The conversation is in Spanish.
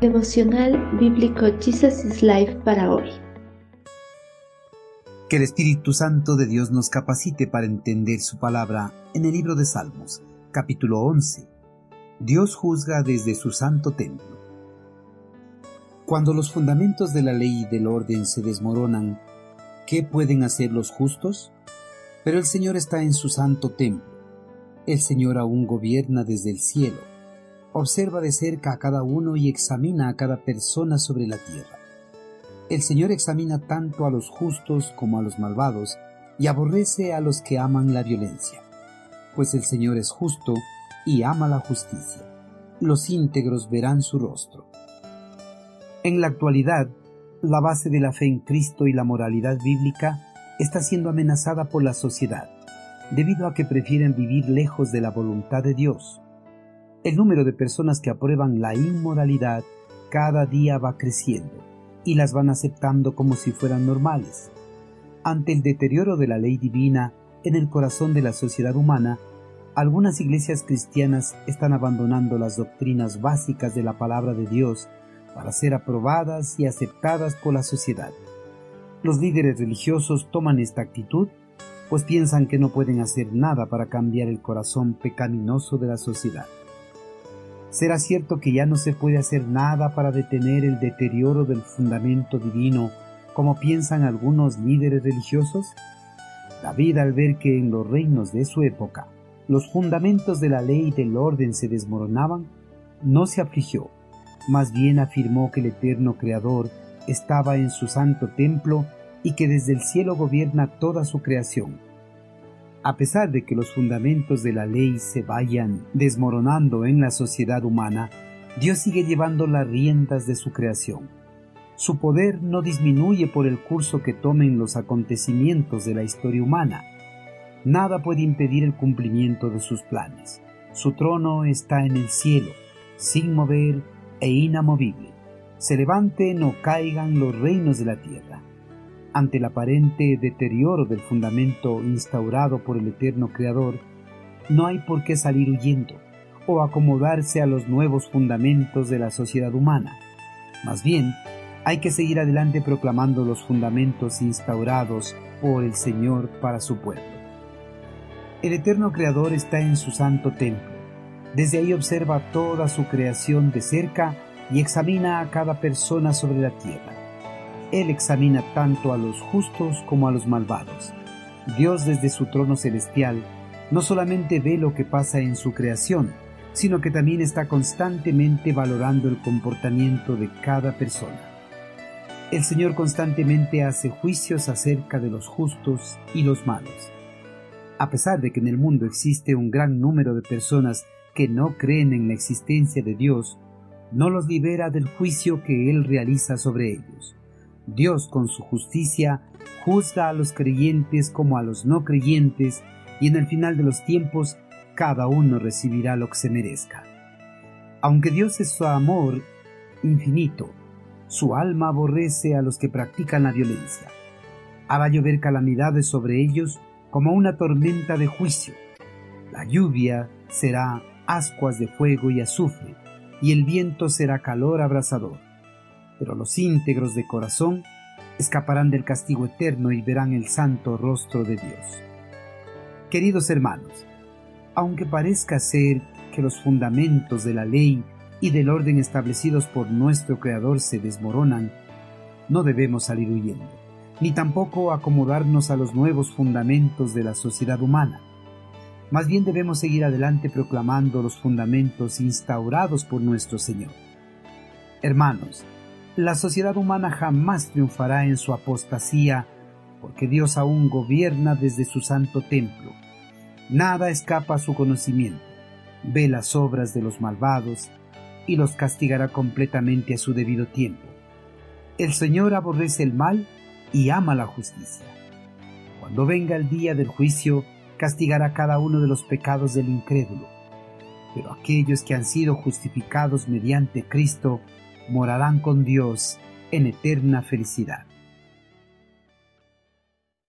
Devocional Bíblico Jesus is Life para hoy. Que el Espíritu Santo de Dios nos capacite para entender su palabra en el libro de Salmos, capítulo 11. Dios juzga desde su santo templo. Cuando los fundamentos de la ley y del orden se desmoronan, ¿qué pueden hacer los justos? Pero el Señor está en su santo templo. El Señor aún gobierna desde el cielo observa de cerca a cada uno y examina a cada persona sobre la tierra. El Señor examina tanto a los justos como a los malvados y aborrece a los que aman la violencia, pues el Señor es justo y ama la justicia. Los íntegros verán su rostro. En la actualidad, la base de la fe en Cristo y la moralidad bíblica está siendo amenazada por la sociedad, debido a que prefieren vivir lejos de la voluntad de Dios el número de personas que aprueban la inmoralidad cada día va creciendo y las van aceptando como si fueran normales. Ante el deterioro de la ley divina en el corazón de la sociedad humana, algunas iglesias cristianas están abandonando las doctrinas básicas de la palabra de Dios para ser aprobadas y aceptadas por la sociedad. Los líderes religiosos toman esta actitud pues piensan que no pueden hacer nada para cambiar el corazón pecaminoso de la sociedad. ¿Será cierto que ya no se puede hacer nada para detener el deterioro del fundamento divino, como piensan algunos líderes religiosos? David, al ver que en los reinos de su época los fundamentos de la ley y del orden se desmoronaban, no se afligió, más bien afirmó que el eterno Creador estaba en su santo templo y que desde el cielo gobierna toda su creación a pesar de que los fundamentos de la ley se vayan desmoronando en la sociedad humana, Dios sigue llevando las riendas de su creación. Su poder no disminuye por el curso que tomen los acontecimientos de la historia humana. Nada puede impedir el cumplimiento de sus planes. Su trono está en el cielo, sin mover e inamovible. Se levanten o caigan los reinos de la tierra ante el aparente deterioro del fundamento instaurado por el eterno Creador, no hay por qué salir huyendo o acomodarse a los nuevos fundamentos de la sociedad humana. Más bien, hay que seguir adelante proclamando los fundamentos instaurados por el Señor para su pueblo. El eterno Creador está en su santo templo. Desde ahí observa toda su creación de cerca y examina a cada persona sobre la tierra él examina tanto a los justos como a los malvados. Dios desde su trono celestial no solamente ve lo que pasa en su creación, sino que también está constantemente valorando el comportamiento de cada persona. El Señor constantemente hace juicios acerca de los justos y los malos. A pesar de que en el mundo existe un gran número de personas que no creen en la existencia de Dios, no los libera del juicio que Él realiza sobre ellos. Dios con su justicia juzga a los creyentes como a los no creyentes y en el final de los tiempos cada uno recibirá lo que se merezca. Aunque Dios es su amor infinito, su alma aborrece a los que practican la violencia. Hará llover calamidades sobre ellos como una tormenta de juicio. La lluvia será ascuas de fuego y azufre, y el viento será calor abrasador pero los íntegros de corazón escaparán del castigo eterno y verán el santo rostro de Dios. Queridos hermanos, aunque parezca ser que los fundamentos de la ley y del orden establecidos por nuestro Creador se desmoronan, no debemos salir huyendo, ni tampoco acomodarnos a los nuevos fundamentos de la sociedad humana. Más bien debemos seguir adelante proclamando los fundamentos instaurados por nuestro Señor. Hermanos, la sociedad humana jamás triunfará en su apostasía, porque Dios aún gobierna desde su santo templo. Nada escapa a su conocimiento. Ve las obras de los malvados y los castigará completamente a su debido tiempo. El Señor aborrece el mal y ama la justicia. Cuando venga el día del juicio, castigará cada uno de los pecados del incrédulo. Pero aquellos que han sido justificados mediante Cristo morarán con Dios en eterna felicidad.